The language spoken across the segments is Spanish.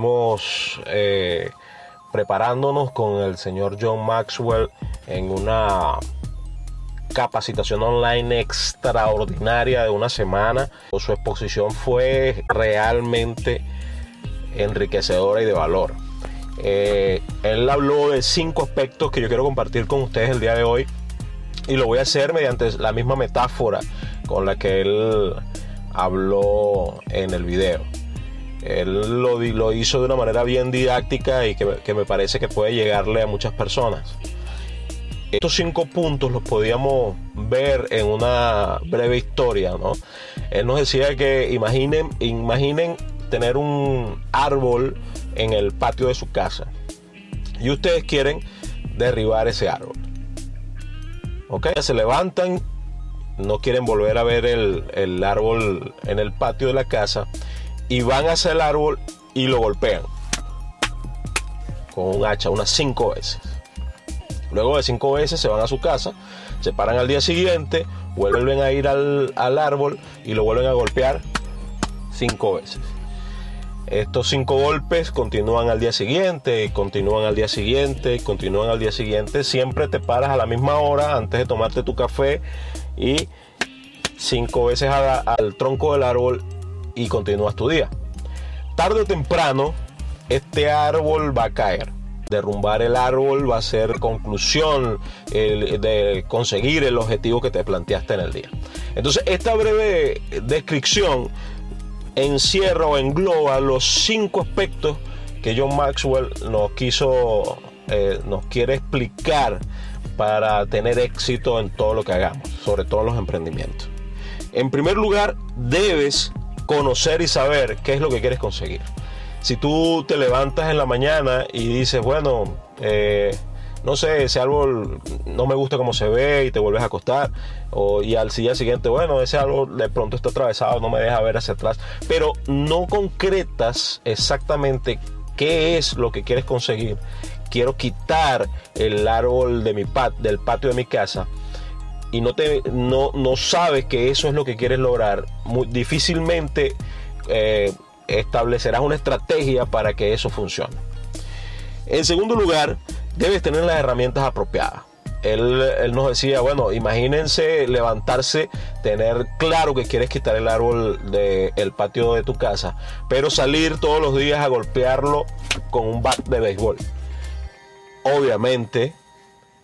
Estamos eh, preparándonos con el señor John Maxwell en una capacitación online extraordinaria de una semana. Su exposición fue realmente enriquecedora y de valor. Eh, él habló de cinco aspectos que yo quiero compartir con ustedes el día de hoy y lo voy a hacer mediante la misma metáfora con la que él habló en el video. Él lo, lo hizo de una manera bien didáctica y que, me parece que puede llegarle a muchas personas. Estos cinco puntos los podíamos ver en una breve historia, ¿no? Él nos decía que imaginen, imaginen tener un árbol en el patio de su casa y ustedes quieren derribar ese árbol. ¿Ok? Se levantan, no quieren volver a ver el árbol en el patio de la casa y van hacia el árbol y lo golpean con un hacha unas cinco veces. Luego de cinco veces se van a su casa, se paran al día siguiente, vuelven a ir al, al árbol y lo vuelven a golpear cinco veces. Estos cinco golpes continúan al día siguiente, continúan al día siguiente, continúan al día siguiente. Siempre te paras a la misma hora antes de tomarte tu café y cinco veces al tronco del árbol y continúas tu día. Tarde o temprano, este árbol va a caer. Derrumbar el árbol va a ser conclusión de conseguir el objetivo que te planteaste en el día. Entonces, esta breve descripción encierra o engloba los cinco aspectos que John Maxwell nos quiso, eh, nos quiere explicar para tener éxito en todo lo que hagamos, sobre todo los emprendimientos. En primer lugar, debes conocer y saber qué es lo que quieres conseguir. Si tú te levantas en la mañana y dices, bueno, eh, no sé, ese árbol no me gusta cómo se ve y te vuelves a acostar, o, y al día siguiente, bueno, ese árbol de pronto está atravesado, no me deja ver hacia atrás, pero no concretas exactamente qué es lo que quieres conseguir. Quiero quitar el árbol de mi pat del patio de mi casa y no, te, no, no sabes que eso es lo que quieres lograr, difícilmente eh, establecerás una estrategia para que eso funcione. En segundo lugar, debes tener las herramientas apropiadas. Él, él nos decía, bueno, imagínense levantarse, tener claro que quieres quitar el árbol del patio de tu casa, pero salir todos los días a golpearlo con un bat de béisbol. Obviamente,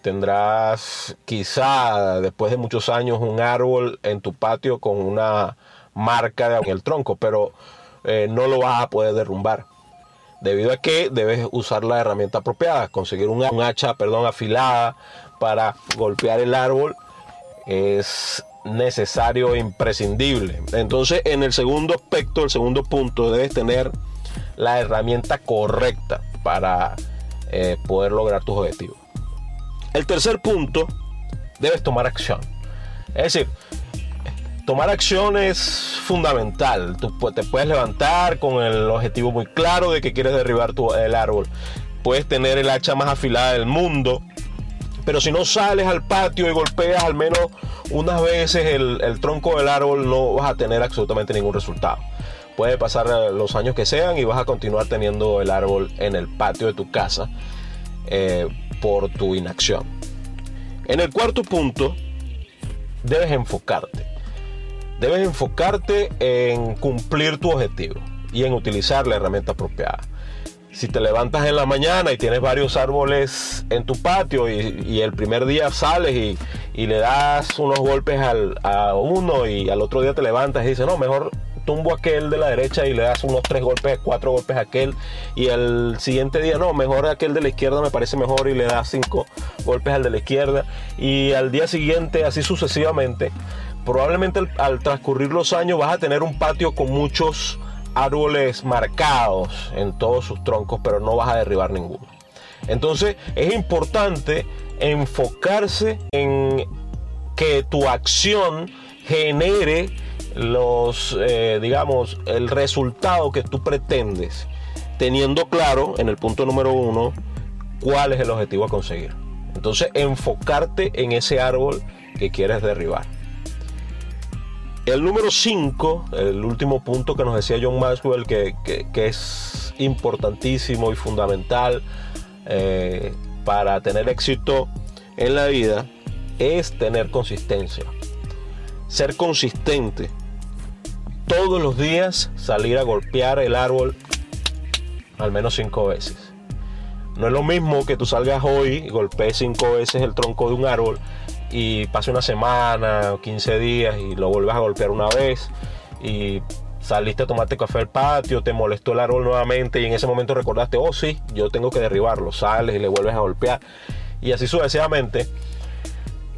tendrás quizá después de muchos años un árbol en tu patio con una marca en el tronco, pero eh, no lo vas a poder derrumbar. Debido a que debes usar la herramienta apropiada, conseguir un, hacha perdón, afilada para golpear el árbol es necesario e imprescindible. Entonces, en el segundo aspecto, el segundo punto, debes tener la herramienta correcta para eh, poder lograr tus objetivos. El tercer punto, debes tomar acción. Es decir, tomar acción es fundamental. Tú te puedes levantar con el objetivo muy claro de que quieres derribar el árbol. Puedes tener el hacha más afilada del mundo. Pero si no sales al patio y golpeas al menos unas veces el, el tronco del árbol, no vas a tener absolutamente ningún resultado. Puede pasar eh, los años que sean y vas a continuar teniendo el árbol en el patio de tu casa eh, por tu inacción. En el cuarto punto, debes enfocarte. Debes enfocarte en cumplir tu objetivo y en utilizar la herramienta apropiada. Si te levantas en la mañana y tienes varios árboles en tu patio y, el primer día sales y, y le das unos golpes al, a uno y al otro día te levantas y dices, no, mejor tumbo aquel de la derecha y le das unos tres golpes, cuatro golpes a aquel y el siguiente día, no, mejor aquel de la izquierda me parece mejor y le das cinco golpes al de la izquierda y al día siguiente así sucesivamente, probablemente al, al transcurrir los años vas a tener un patio con muchos árboles marcados en todos sus troncos, pero no vas a derribar ninguno. Entonces es importante enfocarse en que tu acción genere los, eh, digamos, el resultado que tú pretendes, teniendo claro en el punto número uno cuál es el objetivo a conseguir. Entonces enfocarte en ese árbol que quieres derribar. El número 5, el último punto que nos decía John Maxwell, que, es importantísimo y fundamental eh, para tener éxito en la vida, es tener consistencia. Ser consistente. Todos los días salir a golpear el árbol al menos cinco veces. No es lo mismo que tú salgas hoy y golpees cinco veces el tronco de un árbol y pase una semana o 15 días y lo vuelves a golpear una vez y saliste a tomarte café al patio, te molestó el árbol nuevamente y en ese momento recordaste, oh sí, yo tengo que derribarlo, sales y le vuelves a golpear y así sucesivamente.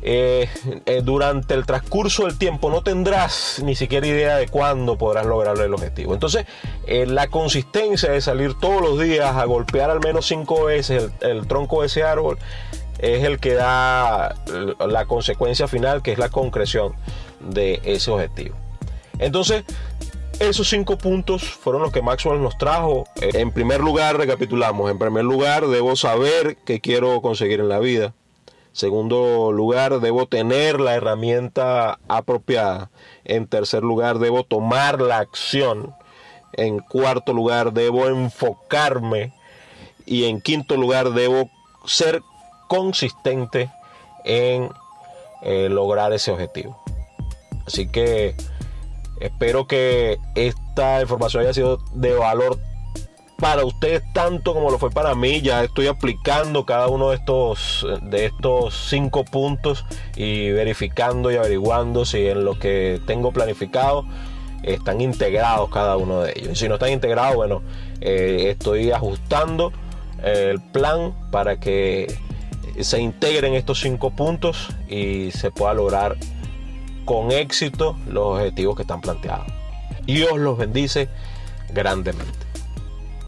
Eh, eh, durante el transcurso del tiempo no tendrás ni siquiera idea de cuándo podrás lograr el objetivo. Entonces, eh, la consistencia de salir todos los días a golpear al menos cinco veces el tronco de ese árbol es el que da la consecuencia final, que es la concreción de ese objetivo. Entonces, esos cinco puntos fueron los que Maxwell nos trajo. En primer lugar, recapitulamos. En primer lugar, debo saber qué quiero conseguir en la vida. Segundo lugar, debo tener la herramienta apropiada. En tercer lugar, debo tomar la acción. En cuarto lugar, debo enfocarme. Y en quinto lugar, debo ser consistente en eh, lograr ese objetivo. Así que espero que esta información haya sido de valor para ustedes tanto como lo fue para mí. Ya estoy aplicando cada uno de estos, de estos cinco puntos y verificando y averiguando si en lo que tengo planificado están integrados cada uno de ellos. Y si no están integrados, bueno, eh, estoy ajustando el plan para que se integren estos cinco puntos y se pueda lograr con éxito los objetivos que están planteados. Dios los bendice grandemente.